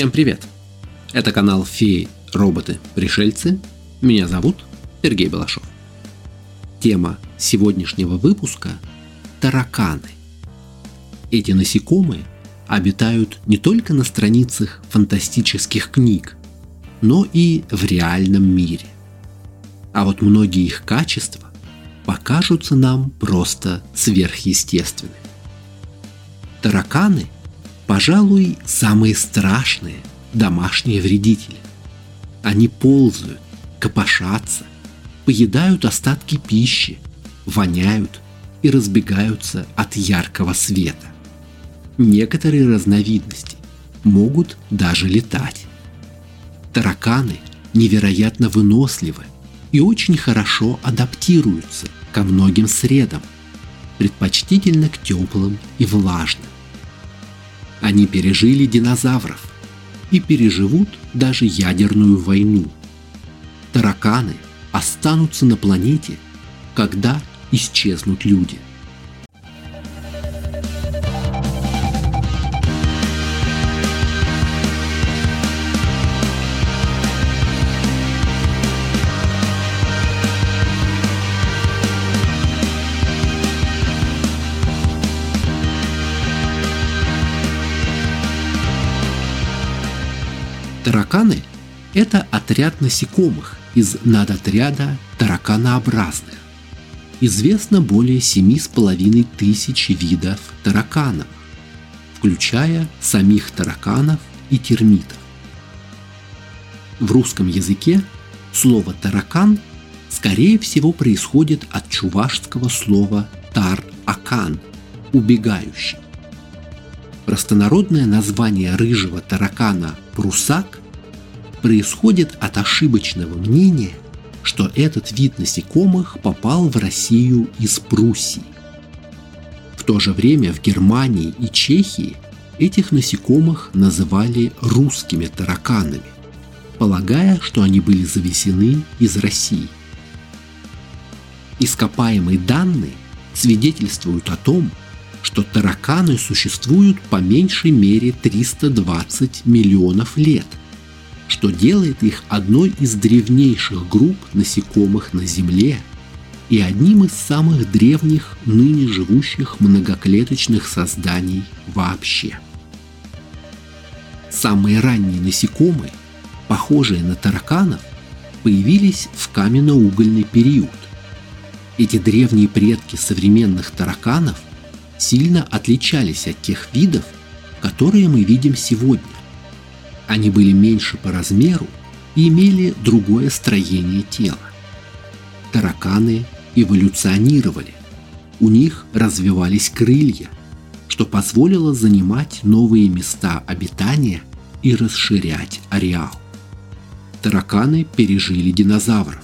Всем привет! Это канал Феи, роботы, пришельцы. Меня зовут Сергей Балашов. Тема сегодняшнего выпуска – тараканы. Эти насекомые обитают не только на страницах фантастических книг, но и в реальном мире. А вот многие их качества покажутся нам просто сверхъестественными. Тараканы – пожалуй, самые страшные домашние вредители. Они ползают, копошатся, поедают остатки пищи, воняют и разбегаются от яркого света. Некоторые разновидности могут даже летать. Тараканы невероятно выносливы и очень хорошо адаптируются ко многим средам, предпочтительно к теплым и влажным. Они пережили динозавров и переживут даже ядерную войну. Тараканы останутся на планете, когда исчезнут люди – это отряд насекомых из надотряда тараканообразных. Известно более 7,5 тысяч видов тараканов, включая самих тараканов и термитов. В русском языке слово «таракан» скорее всего происходит от чувашского слова «тар-акан» – «убегающий». Простонародное название рыжего таракана «прусак» происходит от ошибочного мнения, что этот вид насекомых попал в Россию из Пруссии. В то же время в Германии и Чехии этих насекомых называли русскими тараканами, полагая, что они были завезены из России. Ископаемые данные свидетельствуют о том, что тараканы существуют по меньшей мере 320 миллионов лет, что делает их одной из древнейших групп насекомых на Земле и одним из самых древних ныне живущих многоклеточных созданий вообще. Самые ранние насекомые, похожие на тараканов, появились в каменно-угольный период. Эти древние предки современных тараканов сильно отличались от тех видов, которые мы видим сегодня. Они были меньше по размеру и имели другое строение тела. Тараканы эволюционировали. У них развивались крылья, что позволило занимать новые места обитания и расширять ареал. Тараканы пережили динозавров.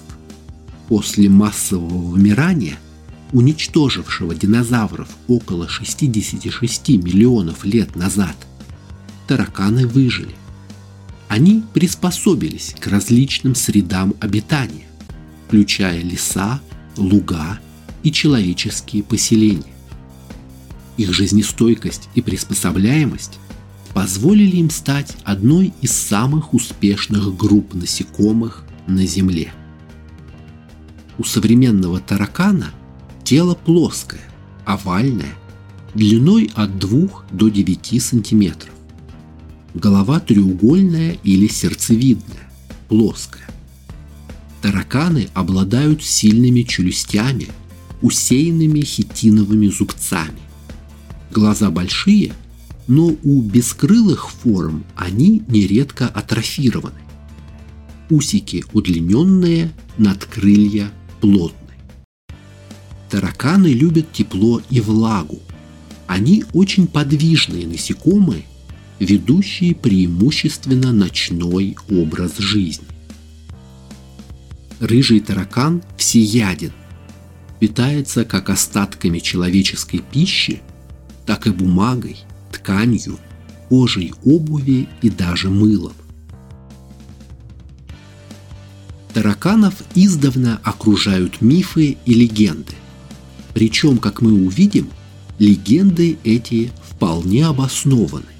После массового вымирания, уничтожившего динозавров около 66 миллионов лет назад, тараканы выжили они приспособились к различным средам обитания, включая леса, луга и человеческие поселения. Их жизнестойкость и приспособляемость позволили им стать одной из самых успешных групп насекомых на Земле. У современного таракана тело плоское, овальное, длиной от 2 до 9 сантиметров голова треугольная или сердцевидная, плоская. Тараканы обладают сильными челюстями, усеянными хитиновыми зубцами. Глаза большие, но у бескрылых форм они нередко атрофированы. Усики удлиненные, надкрылья плотные. Тараканы любят тепло и влагу. Они очень подвижные насекомые ведущие преимущественно ночной образ жизни. Рыжий таракан всеяден, питается как остатками человеческой пищи, так и бумагой, тканью, кожей обуви и даже мылом. Тараканов издавна окружают мифы и легенды. Причем, как мы увидим, легенды эти вполне обоснованы.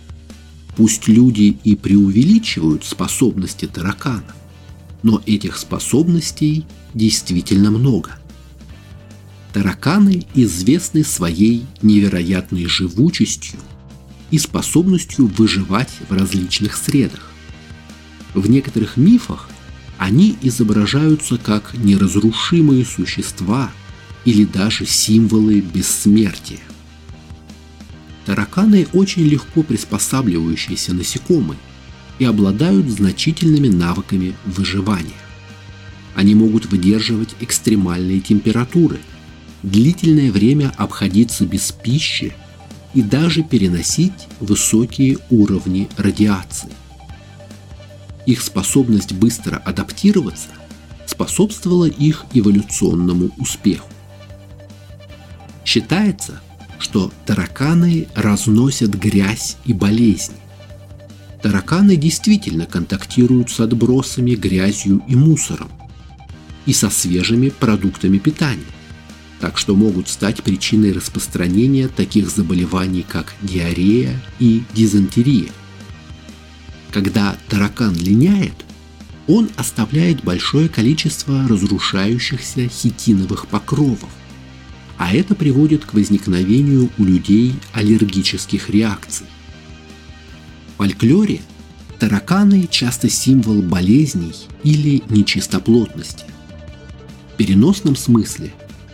Пусть люди и преувеличивают способности таракана, но этих способностей действительно много. Тараканы известны своей невероятной живучестью и способностью выживать в различных средах. В некоторых мифах они изображаются как неразрушимые существа или даже символы бессмертия. Тараканы очень легко приспосабливающиеся насекомые и обладают значительными навыками выживания. Они могут выдерживать экстремальные температуры, длительное время обходиться без пищи и даже переносить высокие уровни радиации. Их способность быстро адаптироваться способствовала их эволюционному успеху. Считается, что тараканы разносят грязь и болезни. Тараканы действительно контактируют с отбросами, грязью и мусором, и со свежими продуктами питания, так что могут стать причиной распространения таких заболеваний, как диарея и дизентерия. Когда таракан линяет, он оставляет большое количество разрушающихся хитиновых покровов, а это приводит к возникновению у людей аллергических реакций. В фольклоре тараканы часто символ болезней или нечистоплотности. В переносном смысле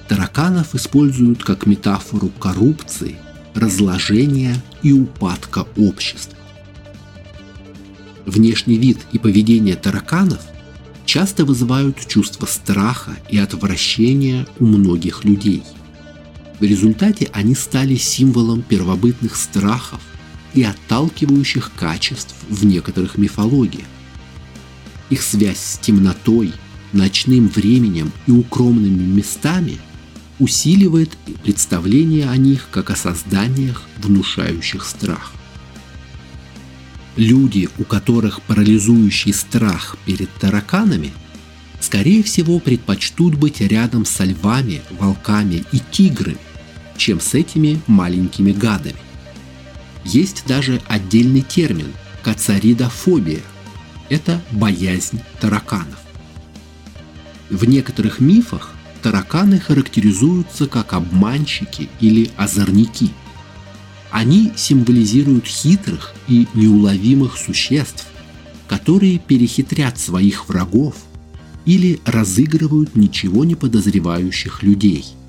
тараканов используют как метафору коррупции, разложения и упадка общества. Внешний вид и поведение тараканов часто вызывают чувство страха и отвращения у многих людей – в результате они стали символом первобытных страхов и отталкивающих качеств в некоторых мифологиях. Их связь с темнотой, ночным временем и укромными местами усиливает представление о них как о созданиях, внушающих страх. Люди, у которых парализующий страх перед тараканами, скорее всего предпочтут быть рядом со львами, волками и тиграми, чем с этими маленькими гадами. Есть даже отдельный термин – кацаридофобия. Это боязнь тараканов. В некоторых мифах тараканы характеризуются как обманщики или озорники. Они символизируют хитрых и неуловимых существ, которые перехитрят своих врагов или разыгрывают ничего не подозревающих людей –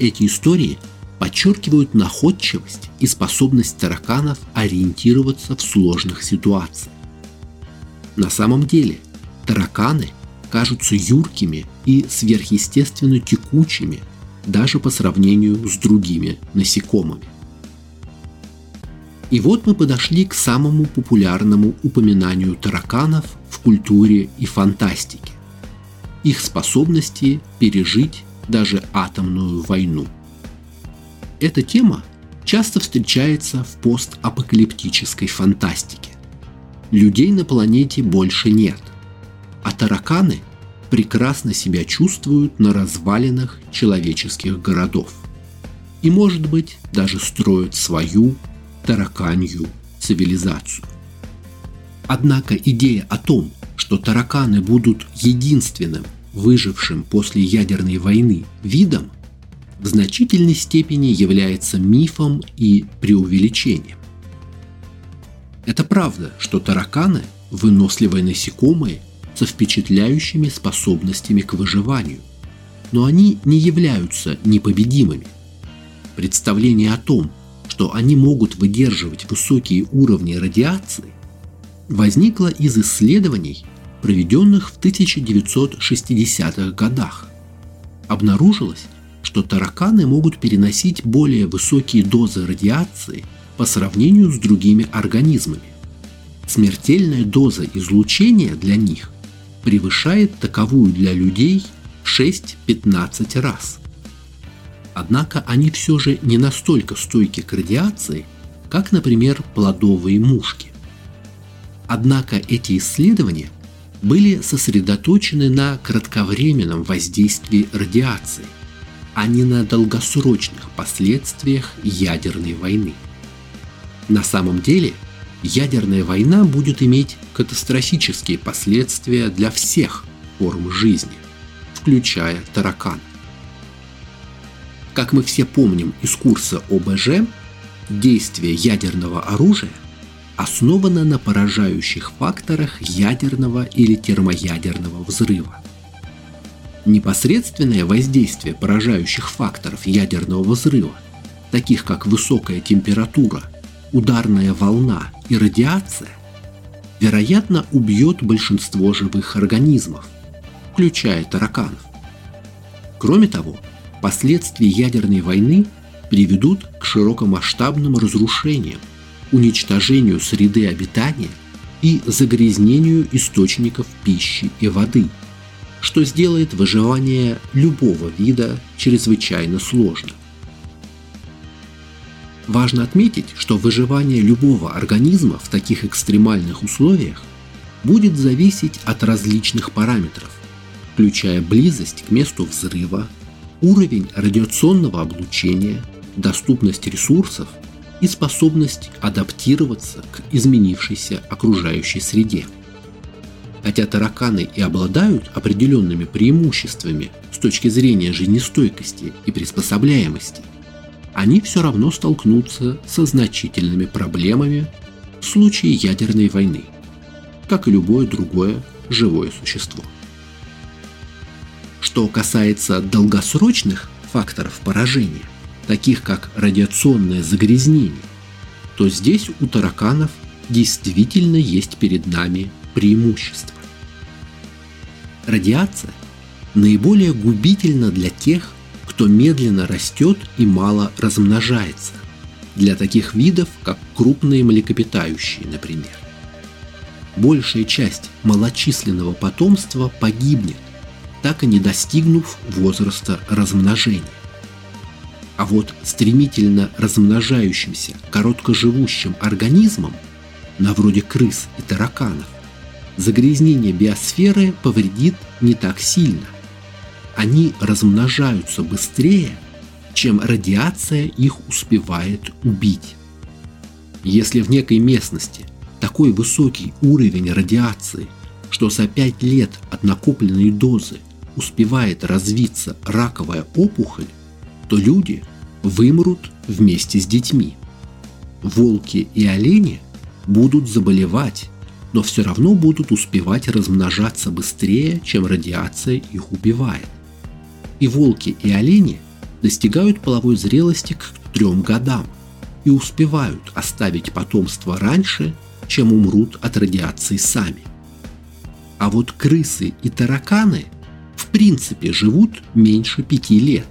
эти истории подчеркивают находчивость и способность тараканов ориентироваться в сложных ситуациях. На самом деле тараканы кажутся юркими и сверхъестественно текучими даже по сравнению с другими насекомыми. И вот мы подошли к самому популярному упоминанию тараканов в культуре и фантастике. Их способности пережить даже атомную войну. Эта тема часто встречается в постапокалиптической фантастике. Людей на планете больше нет, а тараканы прекрасно себя чувствуют на развалинах человеческих городов. И, может быть, даже строят свою тараканью цивилизацию. Однако идея о том, что тараканы будут единственным выжившим после ядерной войны видом, в значительной степени является мифом и преувеличением. Это правда, что тараканы – выносливые насекомые со впечатляющими способностями к выживанию, но они не являются непобедимыми. Представление о том, что они могут выдерживать высокие уровни радиации, возникло из исследований, проведенных в 1960-х годах. Обнаружилось, что тараканы могут переносить более высокие дозы радиации по сравнению с другими организмами. Смертельная доза излучения для них превышает таковую для людей 6-15 раз. Однако они все же не настолько стойки к радиации, как, например, плодовые мушки. Однако эти исследования были сосредоточены на кратковременном воздействии радиации, а не на долгосрочных последствиях ядерной войны. На самом деле, ядерная война будет иметь катастрофические последствия для всех форм жизни, включая таракан. Как мы все помним из курса ОБЖ, действие ядерного оружия основано на поражающих факторах ядерного или термоядерного взрыва. Непосредственное воздействие поражающих факторов ядерного взрыва, таких как высокая температура, ударная волна и радиация, вероятно, убьет большинство живых организмов, включая тараканов. Кроме того, последствия ядерной войны приведут к широкомасштабным разрушениям, уничтожению среды обитания и загрязнению источников пищи и воды, что сделает выживание любого вида чрезвычайно сложным. Важно отметить, что выживание любого организма в таких экстремальных условиях будет зависеть от различных параметров, включая близость к месту взрыва, уровень радиационного облучения, доступность ресурсов и способность адаптироваться к изменившейся окружающей среде. Хотя тараканы и обладают определенными преимуществами с точки зрения жизнестойкости и приспособляемости, они все равно столкнутся со значительными проблемами в случае ядерной войны, как и любое другое живое существо. Что касается долгосрочных факторов поражения, таких как радиационное загрязнение, то здесь у тараканов действительно есть перед нами преимущество. Радиация наиболее губительна для тех, кто медленно растет и мало размножается, для таких видов, как крупные млекопитающие, например. Большая часть малочисленного потомства погибнет, так и не достигнув возраста размножения. А вот стремительно размножающимся короткоживущим организмам, на вроде крыс и тараканов, загрязнение биосферы повредит не так сильно. Они размножаются быстрее, чем радиация их успевает убить. Если в некой местности такой высокий уровень радиации, что за 5 лет от накопленной дозы успевает развиться раковая опухоль, то люди вымрут вместе с детьми. Волки и олени будут заболевать, но все равно будут успевать размножаться быстрее, чем радиация их убивает. И волки и олени достигают половой зрелости к трем годам и успевают оставить потомство раньше, чем умрут от радиации сами. А вот крысы и тараканы в принципе живут меньше пяти лет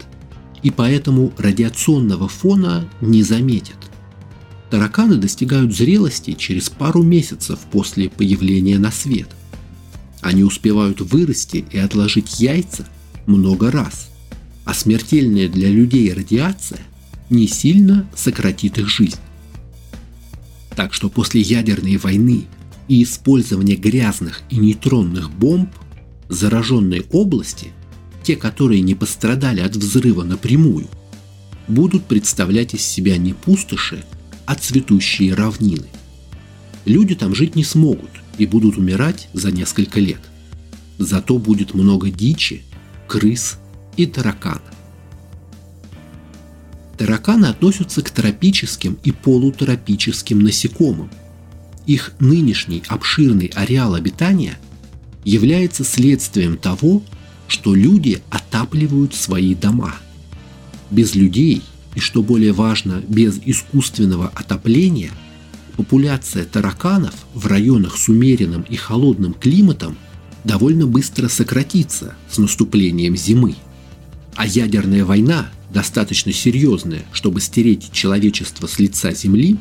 и поэтому радиационного фона не заметят. Тараканы достигают зрелости через пару месяцев после появления на свет. Они успевают вырасти и отложить яйца много раз, а смертельная для людей радиация не сильно сократит их жизнь. Так что после ядерной войны и использования грязных и нейтронных бомб зараженные области те, которые не пострадали от взрыва напрямую, будут представлять из себя не пустоши, а цветущие равнины. Люди там жить не смогут и будут умирать за несколько лет. Зато будет много дичи, крыс и тараканов. Тараканы относятся к тропическим и полутропическим насекомым. Их нынешний обширный ареал обитания является следствием того, что люди отапливают свои дома. Без людей и, что более важно, без искусственного отопления, популяция тараканов в районах с умеренным и холодным климатом довольно быстро сократится с наступлением зимы. А ядерная война, достаточно серьезная, чтобы стереть человечество с лица Земли,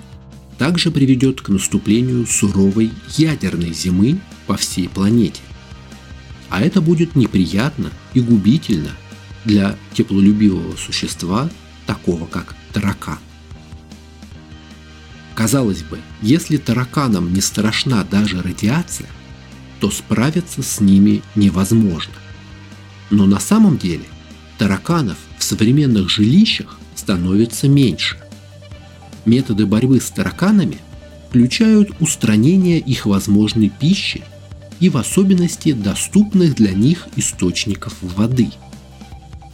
также приведет к наступлению суровой ядерной зимы по всей планете а это будет неприятно и губительно для теплолюбивого существа, такого как таракан. Казалось бы, если тараканам не страшна даже радиация, то справиться с ними невозможно. Но на самом деле тараканов в современных жилищах становится меньше. Методы борьбы с тараканами включают устранение их возможной пищи и в особенности доступных для них источников воды.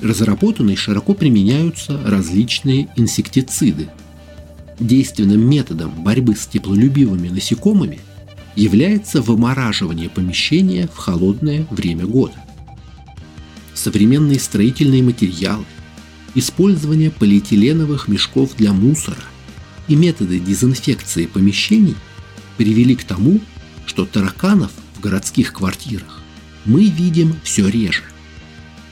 Разработаны и широко применяются различные инсектициды. Действенным методом борьбы с теплолюбивыми насекомыми является вымораживание помещения в холодное время года. Современные строительные материалы, использование полиэтиленовых мешков для мусора и методы дезинфекции помещений привели к тому, что тараканов городских квартирах мы видим все реже.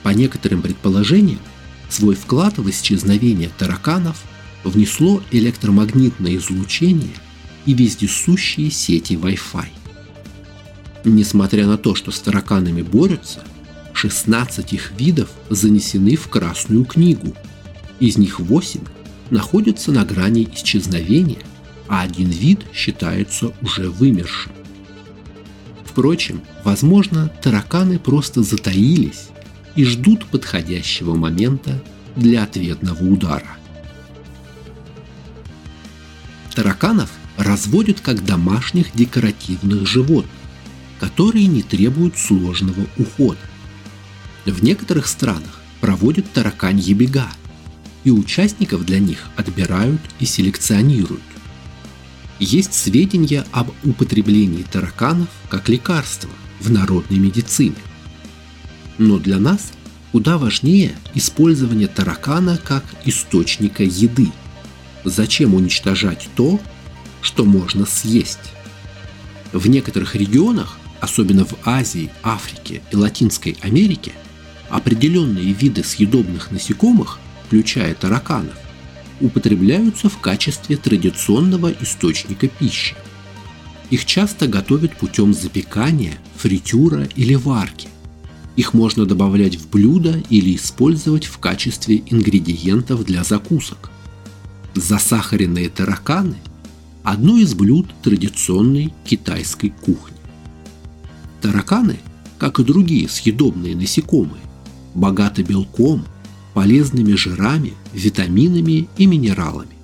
По некоторым предположениям, свой вклад в исчезновение тараканов внесло электромагнитное излучение и вездесущие сети Wi-Fi. Несмотря на то, что с тараканами борются, 16 их видов занесены в Красную книгу. Из них 8 находятся на грани исчезновения, а один вид считается уже вымершим. Впрочем, возможно, тараканы просто затаились и ждут подходящего момента для ответного удара. Тараканов разводят как домашних декоративных животных, которые не требуют сложного ухода. В некоторых странах проводят тараканьи бега, и участников для них отбирают и селекционируют. Есть сведения об употреблении тараканов как лекарства в народной медицине. Но для нас куда важнее использование таракана как источника еды. Зачем уничтожать то, что можно съесть? В некоторых регионах, особенно в Азии, Африке и Латинской Америке, определенные виды съедобных насекомых, включая тараканов, употребляются в качестве традиционного источника пищи. Их часто готовят путем запекания, фритюра или варки. Их можно добавлять в блюда или использовать в качестве ингредиентов для закусок. Засахаренные тараканы – одно из блюд традиционной китайской кухни. Тараканы, как и другие съедобные насекомые, богаты белком, полезными жирами, витаминами и минералами.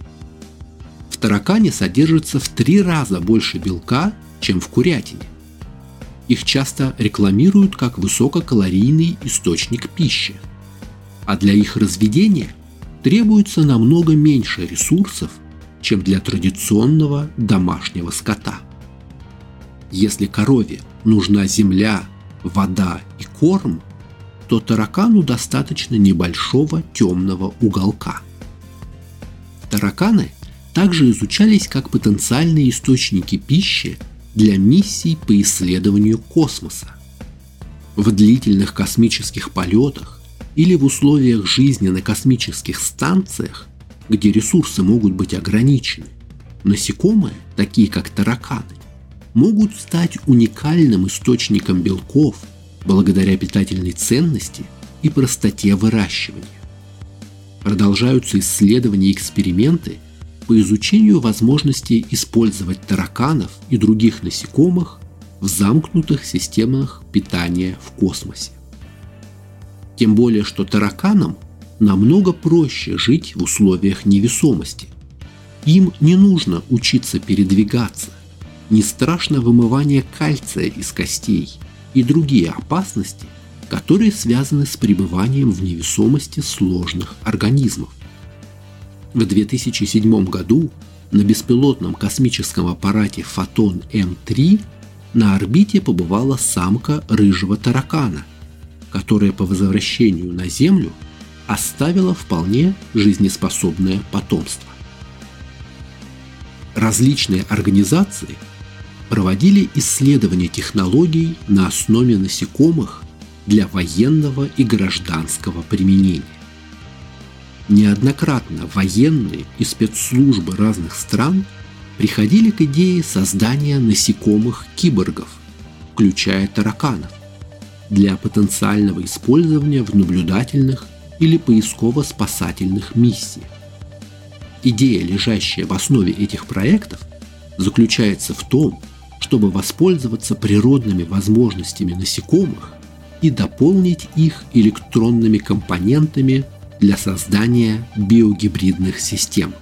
В таракане содержится в три раза больше белка, чем в курятине. Их часто рекламируют как высококалорийный источник пищи, а для их разведения требуется намного меньше ресурсов, чем для традиционного домашнего скота. Если корове нужна земля, вода и корм, то таракану достаточно небольшого темного уголка. Тараканы также изучались как потенциальные источники пищи для миссий по исследованию космоса. В длительных космических полетах или в условиях жизни на космических станциях, где ресурсы могут быть ограничены, насекомые, такие как тараканы, могут стать уникальным источником белков – благодаря питательной ценности и простоте выращивания. Продолжаются исследования и эксперименты по изучению возможности использовать тараканов и других насекомых в замкнутых системах питания в космосе. Тем более, что тараканам намного проще жить в условиях невесомости. Им не нужно учиться передвигаться, не страшно вымывание кальция из костей – и другие опасности, которые связаны с пребыванием в невесомости сложных организмов. В 2007 году на беспилотном космическом аппарате Фотон М3 на орбите побывала самка рыжего таракана, которая по возвращению на Землю оставила вполне жизнеспособное потомство. Различные организации – проводили исследования технологий на основе насекомых для военного и гражданского применения. Неоднократно военные и спецслужбы разных стран приходили к идее создания насекомых-киборгов, включая тараканов, для потенциального использования в наблюдательных или поисково-спасательных миссиях. Идея, лежащая в основе этих проектов, заключается в том, чтобы воспользоваться природными возможностями насекомых и дополнить их электронными компонентами для создания биогибридных систем.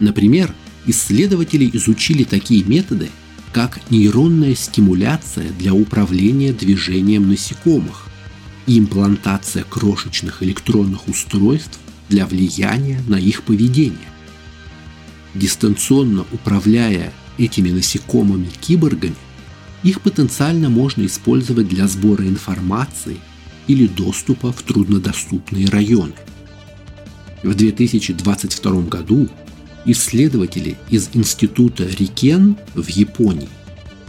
Например, исследователи изучили такие методы, как нейронная стимуляция для управления движением насекомых и имплантация крошечных электронных устройств для влияния на их поведение. Дистанционно управляя этими насекомыми-киборгами, их потенциально можно использовать для сбора информации или доступа в труднодоступные районы. В 2022 году исследователи из Института Рикен в Японии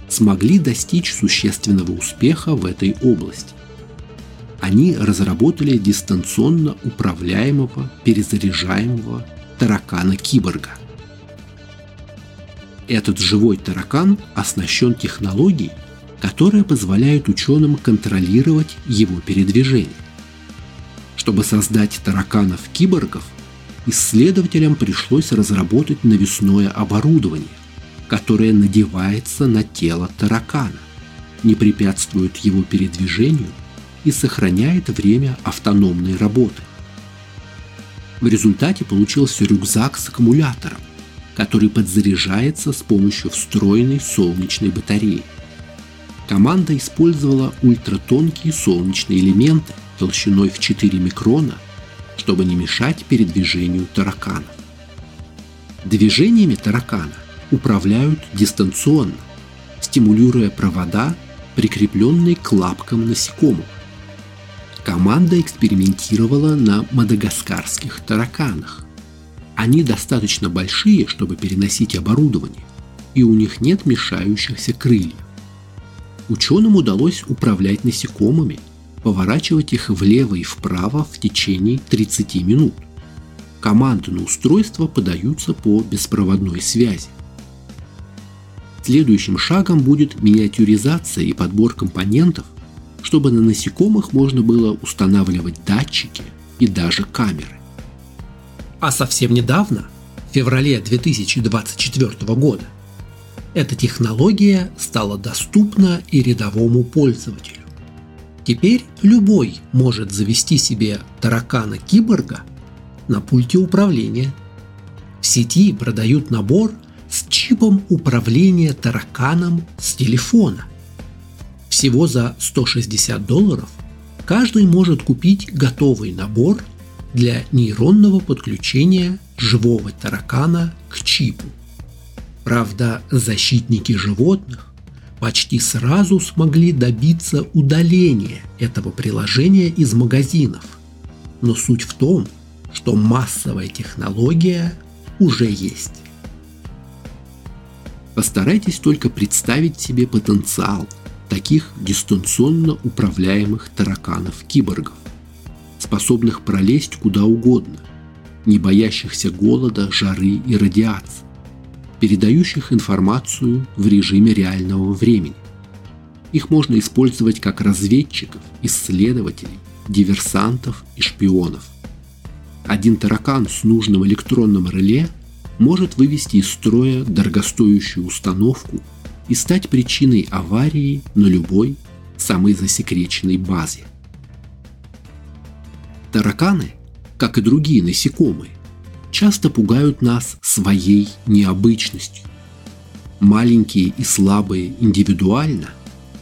смогли достичь существенного успеха в этой области. Они разработали дистанционно управляемого перезаряжаемого таракана-киборга. Этот живой таракан оснащен технологией, которая позволяет ученым контролировать его передвижение. Чтобы создать тараканов-киборгов, исследователям пришлось разработать навесное оборудование, которое надевается на тело таракана, не препятствует его передвижению и сохраняет время автономной работы. В результате получился рюкзак с аккумулятором, который подзаряжается с помощью встроенной солнечной батареи. Команда использовала ультратонкие солнечные элементы толщиной в 4 микрона чтобы не мешать передвижению таракана. Движениями таракана управляют дистанционно, стимулируя провода, прикрепленные к лапкам насекомых. Команда экспериментировала на мадагаскарских тараканах. Они достаточно большие, чтобы переносить оборудование, и у них нет мешающихся крыльев. Ученым удалось управлять насекомыми – поворачивать их влево и вправо в течение 30 минут. Команды на устройство подаются по беспроводной связи. Следующим шагом будет миниатюризация и подбор компонентов, чтобы на насекомых можно было устанавливать датчики и даже камеры. А совсем недавно, в феврале 2024 года, эта технология стала доступна и рядовому пользователю. Теперь любой может завести себе таракана-киборга на пульте управления. В сети продают набор с чипом управления тараканом с телефона. Всего за 160 долларов каждый может купить готовый набор для нейронного подключения живого таракана к чипу. Правда, защитники животных почти сразу смогли добиться удаления этого приложения из магазинов. Но суть в том, что массовая технология уже есть. Постарайтесь только представить себе потенциал таких дистанционно управляемых тараканов-киборгов, способных пролезть куда угодно, не боящихся голода, жары и радиации передающих информацию в режиме реального времени. Их можно использовать как разведчиков, исследователей, диверсантов и шпионов. Один таракан с нужным электронным реле может вывести из строя дорогостоящую установку и стать причиной аварии на любой самой засекреченной базе. Тараканы, как и другие насекомые, часто пугают нас своей необычностью. Маленькие и слабые индивидуально,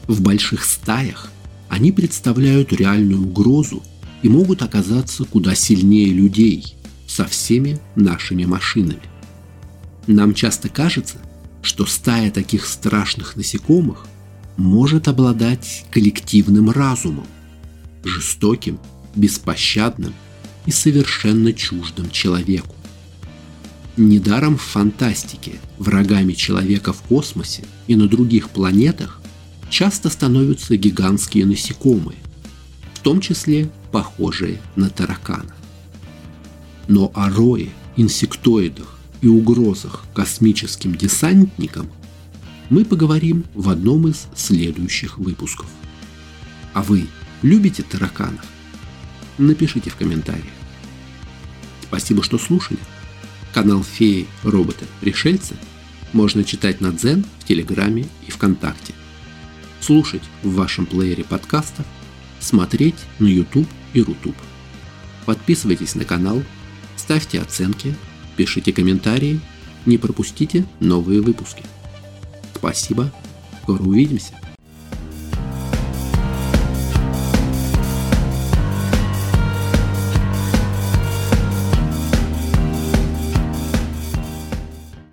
в больших стаях, они представляют реальную угрозу и могут оказаться куда сильнее людей со всеми нашими машинами. Нам часто кажется, что стая таких страшных насекомых может обладать коллективным разумом, жестоким, беспощадным и совершенно чуждым человеку. Недаром в фантастике врагами человека в космосе и на других планетах часто становятся гигантские насекомые, в том числе похожие на таракана. Но о рое, инсектоидах и угрозах космическим десантникам мы поговорим в одном из следующих выпусков. А вы любите тараканов? Напишите в комментариях. Спасибо, что слушали. Канал Феи, Роботы, Пришельцы можно читать на Дзен, в Телеграме и ВКонтакте. Слушать в вашем плеере подкастов, смотреть на YouTube и Рутуб. Подписывайтесь на канал, ставьте оценки, пишите комментарии не пропустите новые выпуски. Спасибо, скоро увидимся.